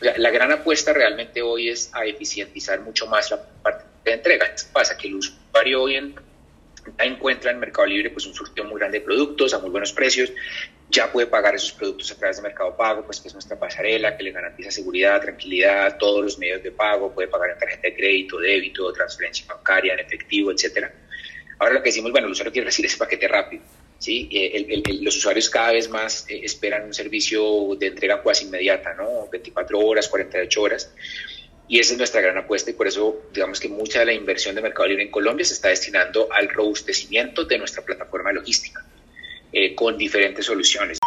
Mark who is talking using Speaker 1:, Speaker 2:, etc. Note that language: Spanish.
Speaker 1: la gran apuesta realmente hoy es a eficientizar mucho más la parte de entrega. ¿Qué pasa? Que el usuario hoy en, encuentra en Mercado Libre pues un surtido muy grande de productos a muy buenos precios, ya puede pagar esos productos a través de Mercado Pago, pues que es nuestra pasarela, que le garantiza seguridad, tranquilidad, todos los medios de pago, puede pagar en tarjeta de crédito, débito, transferencia bancaria, en efectivo, etcétera. Ahora lo que decimos, bueno, el usuario quiere recibir ese paquete rápido, ¿sí? Eh, los usuarios cada vez más eh, esperan un servicio de entrega cuasi inmediata, ¿no? 24 horas, 48 horas. Y esa es nuestra gran apuesta y por eso digamos que mucha de la inversión de Mercado Libre en Colombia se está destinando al robustecimiento de nuestra plataforma logística. Eh, con diferentes soluciones.